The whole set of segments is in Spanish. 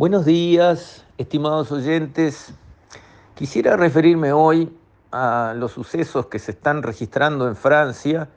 Buenos días, estimados oyentes. Quisiera referirme hoy a los sucesos que se están registrando en Francia,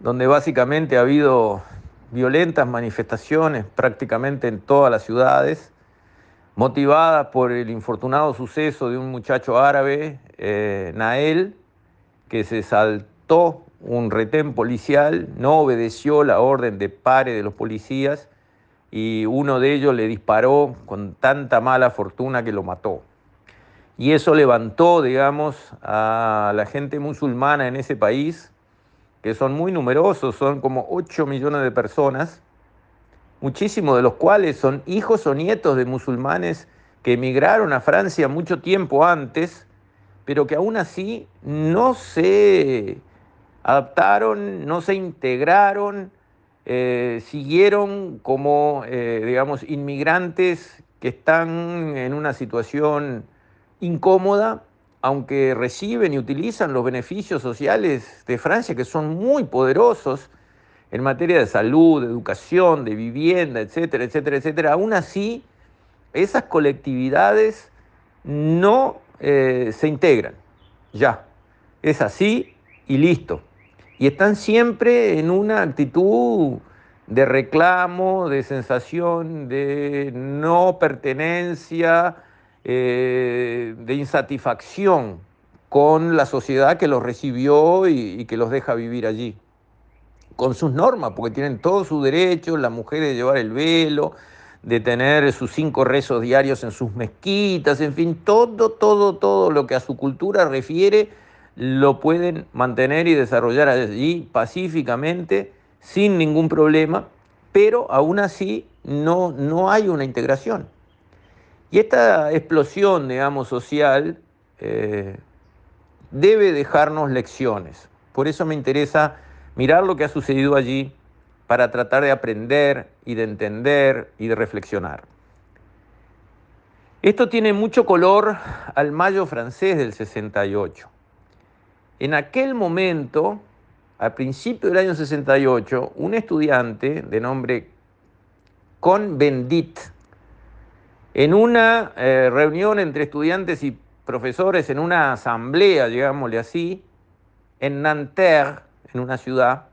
donde básicamente ha habido violentas manifestaciones prácticamente en todas las ciudades, motivadas por el infortunado suceso de un muchacho árabe, eh, Nael, que se saltó un retén policial, no obedeció la orden de pare de los policías y uno de ellos le disparó con tanta mala fortuna que lo mató. Y eso levantó, digamos, a la gente musulmana en ese país, que son muy numerosos, son como 8 millones de personas, muchísimos de los cuales son hijos o nietos de musulmanes que emigraron a Francia mucho tiempo antes, pero que aún así no se adaptaron, no se integraron, eh, siguieron como, eh, digamos, inmigrantes que están en una situación incómoda, aunque reciben y utilizan los beneficios sociales de Francia, que son muy poderosos en materia de salud, de educación, de vivienda, etcétera, etcétera, etcétera, aún así esas colectividades no eh, se integran. Ya, es así y listo y están siempre en una actitud de reclamo, de sensación de no pertenencia, eh, de insatisfacción con la sociedad que los recibió y, que los deja vivir allí. Con sus normas, porque tienen todos sus derechos, la mujer de llevar el velo, de tener sus cinco rezos diarios en sus mezquitas, en fin, todo, todo, todo lo que a su cultura refiere lo pueden mantener y desarrollar allí pacíficamente, sin ningún problema, pero aún así no, no hay una integración. Y esta explosión, digamos, social eh, debe dejarnos lecciones. Por eso me interesa mirar lo que ha sucedido allí para tratar de aprender y de entender y de reflexionar. Esto tiene mucho color al mayo francés del 68. En aquel momento, al principio del año 68, un estudiante de nombre Con Bendit, en una eh, reunión entre estudiantes y profesores, en una asamblea, digámosle así, en Nanterre, en una ciudad,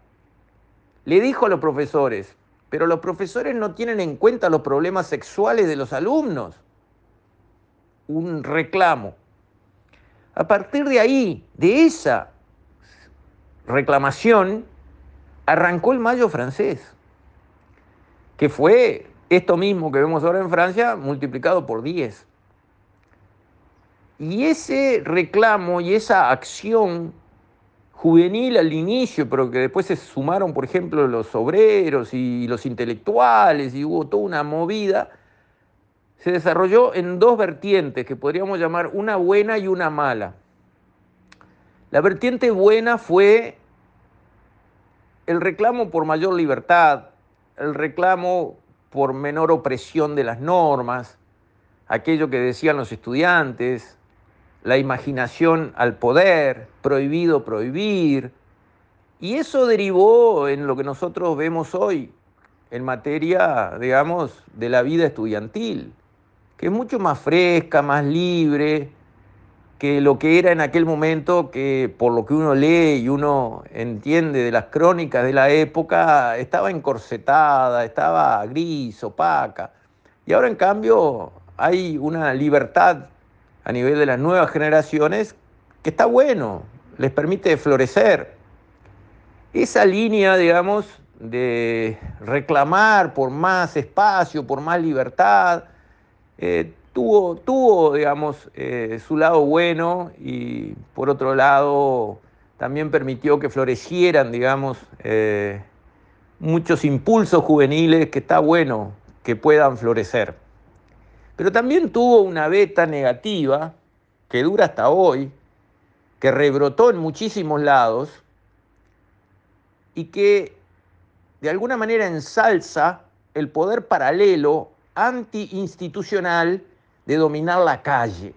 le dijo a los profesores, pero los profesores no tienen en cuenta los problemas sexuales de los alumnos. Un reclamo. A partir de ahí, de esa reclamación, arrancó el mayo francés, que fue esto mismo que vemos ahora en Francia multiplicado por 10. Y ese reclamo y esa acción juvenil al inicio, pero que después se sumaron, por ejemplo, los obreros y los intelectuales y hubo toda una movida, se desarrolló en dos vertientes que podríamos llamar una buena y una mala. La vertiente buena fue el reclamo por mayor libertad, el reclamo por menor opresión de las normas, aquello que decían los estudiantes, la imaginación al poder, prohibido prohibir, y eso derivó en lo que nosotros vemos hoy en materia, digamos, de la vida estudiantil que es mucho más fresca, más libre que lo que era en aquel momento, que por lo que uno lee y uno entiende de las crónicas de la época, estaba encorsetada, estaba gris, opaca. Y ahora en cambio hay una libertad a nivel de las nuevas generaciones que está bueno, les permite florecer. Esa línea, digamos, de reclamar por más espacio, por más libertad, eh, tuvo, tuvo, digamos, eh, su lado bueno y por otro lado también permitió que florecieran, digamos, eh, muchos impulsos juveniles que está bueno que puedan florecer. Pero también tuvo una beta negativa que dura hasta hoy, que rebrotó en muchísimos lados y que de alguna manera ensalza el poder paralelo antiinstitucional de dominar la calle.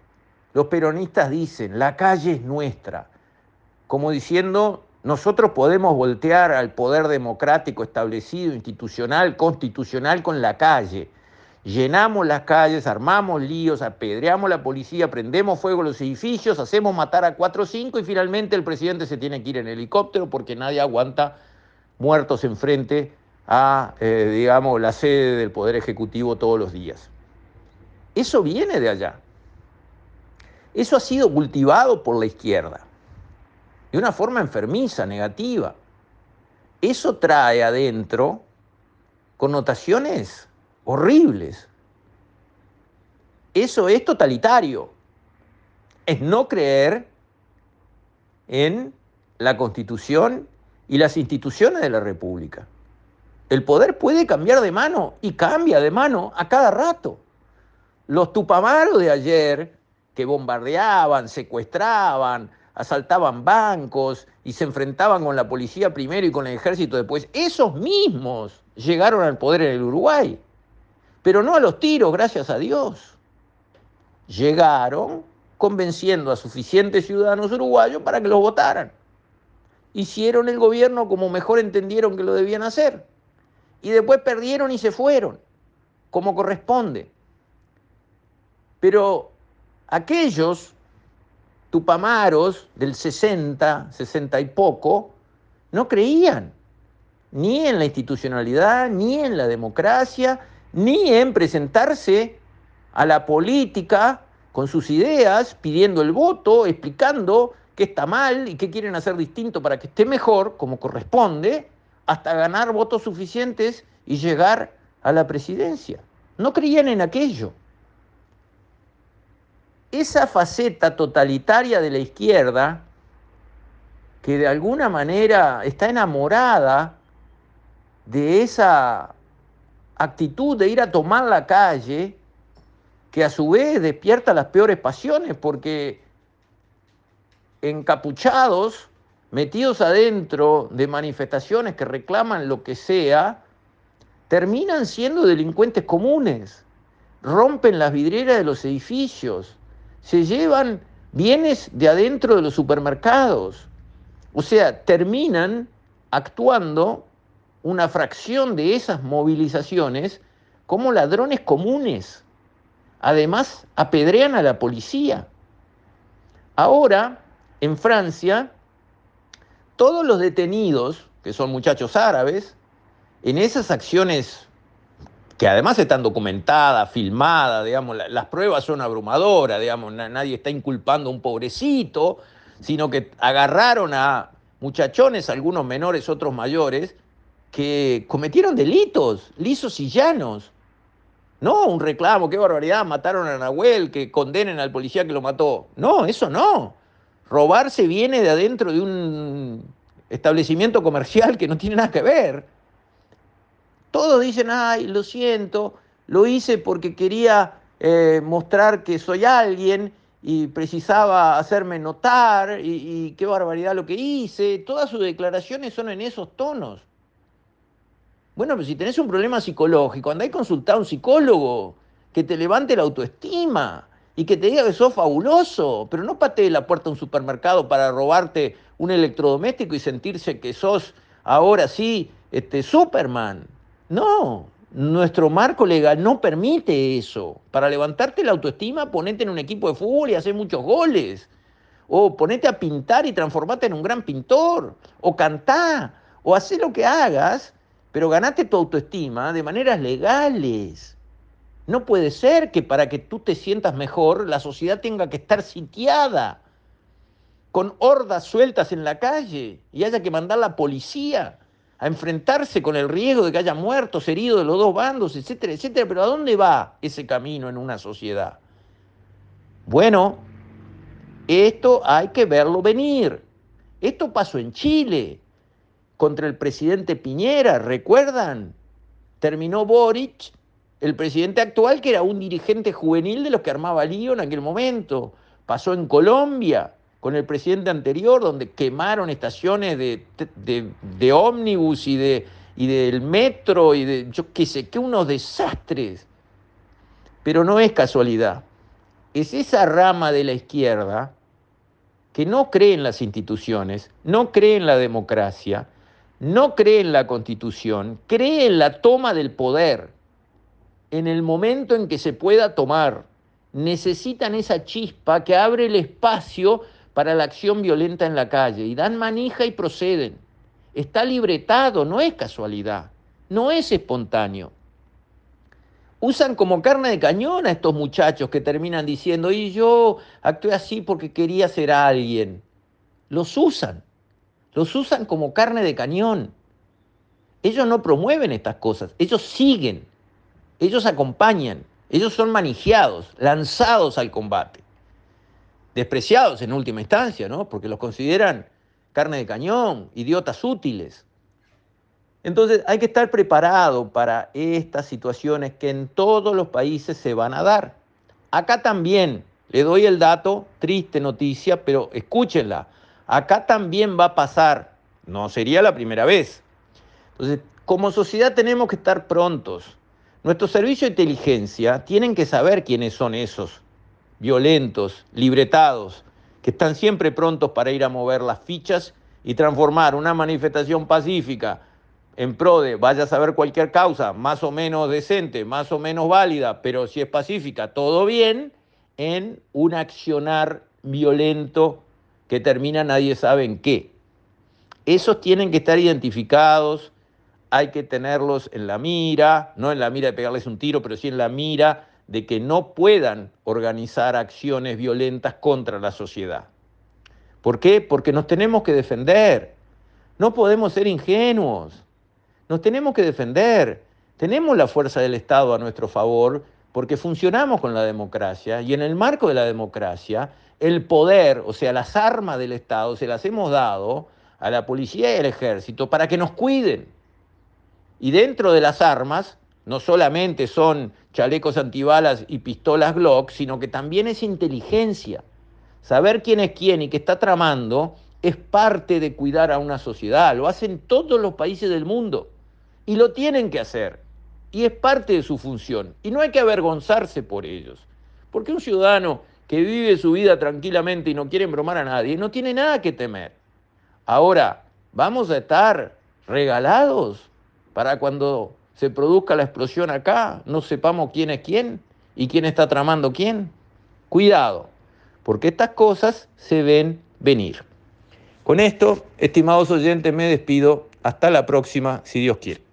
Los peronistas dicen, la calle es nuestra, como diciendo, nosotros podemos voltear al poder democrático establecido, institucional, constitucional con la calle. llenamos las calles, armamos líos, apedreamos la policía, prendemos fuego los edificios, hacemos matar a cuatro o cinco y finalmente el presidente se tiene que ir en helicóptero porque nadie aguanta muertos enfrente a, eh, digamos, la sede del Poder Ejecutivo todos los días. Eso viene de allá. Eso ha sido cultivado por la izquierda, de una forma enfermiza, negativa. Eso trae adentro connotaciones horribles. Eso es totalitario. Es no creer en la constitución y las instituciones de la República. El poder puede cambiar de mano y cambia de mano a cada rato. Los tupamaros de ayer que bombardeaban, secuestraban, asaltaban bancos y se enfrentaban con la policía primero y con el ejército después, esos mismos llegaron al poder en el Uruguay. Pero no a los tiros, gracias a Dios. Llegaron convenciendo a suficientes ciudadanos uruguayos para que los votaran. Hicieron el gobierno como mejor entendieron que lo debían hacer. Y después perdieron y se fueron, como corresponde. Pero aquellos tupamaros del 60, 60 y poco, no creían ni en la institucionalidad, ni en la democracia, ni en presentarse a la política con sus ideas, pidiendo el voto, explicando qué está mal y qué quieren hacer distinto para que esté mejor, como corresponde, hasta ganar votos suficientes y llegar a la presidencia. No creían en aquello. Esa faceta totalitaria de la izquierda, que de alguna manera está enamorada de esa actitud de ir a tomar la calle, que a su vez despierta las peores pasiones, porque encapuchados, metidos adentro de manifestaciones que reclaman lo que sea, terminan siendo delincuentes comunes, rompen las vidrieras de los edificios, se llevan bienes de adentro de los supermercados, o sea, terminan actuando una fracción de esas movilizaciones como ladrones comunes. Además, apedrean a la policía. Ahora, en Francia, todos los detenidos, que son muchachos árabes, en esas acciones que además están documentadas, filmadas, digamos, las pruebas son abrumadoras, digamos, nadie está inculpando a un pobrecito, sino que agarraron a muchachones, algunos menores, otros mayores, que cometieron delitos lisos y llanos. No, un reclamo, qué barbaridad, mataron a Nahuel, que condenen al policía que lo mató. No, eso no. Robarse viene de adentro de un establecimiento comercial que no tiene nada que ver. Todos dicen, ay, lo siento, lo hice porque quería eh, mostrar que soy alguien y precisaba hacerme notar y, y qué barbaridad lo que hice. Todas sus declaraciones son en esos tonos. Bueno, pero si tenés un problema psicológico, andá y consultá a un psicólogo que te levante la autoestima y que te diga que sos fabuloso, pero no patees la puerta de un supermercado para robarte un electrodoméstico y sentirse que sos ahora sí este, Superman. No, nuestro marco legal no permite eso. Para levantarte la autoestima, ponete en un equipo de fútbol y hacer muchos goles. O ponete a pintar y transformate en un gran pintor. O cantá. O haz lo que hagas pero ganate tu autoestima de maneras legales. No puede ser que para que tú te sientas mejor la sociedad tenga que estar sitiada con hordas sueltas en la calle y haya que mandar la policía a enfrentarse con el riesgo de que haya muertos, heridos de los dos bandos, etcétera, etcétera. Pero ¿a dónde va ese camino en una sociedad? Bueno, esto hay que verlo venir. Esto pasó en Chile contra el presidente Piñera, ¿recuerdan? Terminó Boric, el presidente actual, que era un dirigente juvenil de los que armaba lío en aquel momento. Pasó en Colombia con el presidente anterior, donde quemaron estaciones de, de, ómnibus y, de, y del metro y de, yo qué sé, qué unos desastres. Pero no es casualidad. Es esa rama de la izquierda que no cree en las instituciones, no cree en la democracia, no cree en la constitución, cree en la toma del poder. En el momento en que se pueda tomar. Necesitan esa chispa que abre el espacio para la acción violenta en la calle y dan manija y proceden. Está libretado, no es casualidad, no es espontáneo. Usan como carne de cañón a estos muchachos que terminan diciendo, y yo actué así porque quería ser alguien. Los usan, los usan como carne de cañón. Ellos no promueven estas cosas, ellos siguen, ellos acompañan, ellos son manijeados, lanzados al combate despreciados en última instancia, ¿no? Porque los consideran carne de cañón, idiotas útiles. Entonces hay que estar preparado para estas situaciones que en todos los países se van a dar. Acá también, le doy el dato, triste noticia, pero escúchenla, acá también va a pasar, no sería la primera vez. Entonces, como sociedad tenemos que estar prontos. Nuestros servicios de inteligencia tienen que saber quiénes son esos violentos, libretados, que están siempre prontos para ir a mover las fichas y transformar una manifestación pacífica en pro de vaya a saber cualquier causa, más o menos decente, más o menos válida, pero si es pacífica, todo bien, en un accionar violento que termina nadie sabe en qué. Esos tienen que estar identificados, hay que tenerlos en la mira, no en la mira de pegarles un tiro, pero sí en la mira de que no puedan organizar acciones violentas contra la sociedad. ¿Por qué? Porque nos tenemos que defender. No podemos ser ingenuos. Nos tenemos que defender. Tenemos la fuerza del Estado a nuestro favor porque funcionamos con la democracia y en el marco de la democracia el poder, o sea, las armas del Estado se las hemos dado a la policía y al ejército para que nos cuiden. Y dentro de las armas no solamente son chalecos antibalas y pistolas Glock, sino que también es inteligencia. Saber quién es quién y qué está tramando es parte de cuidar a una sociedad. Lo hacen todos los países del mundo y lo tienen que hacer. Y es parte de su función. Y no hay que avergonzarse por ellos. Porque un ciudadano que vive su vida tranquilamente y no quiere embromar a nadie, no tiene nada que temer. Ahora, ¿vamos a estar regalados para cuando se produzca la explosión acá, no sepamos quién es quién y quién está tramando quién. Cuidado, porque estas cosas se ven venir. Con esto, estimados oyentes, me despido. Hasta la próxima, si Dios quiere.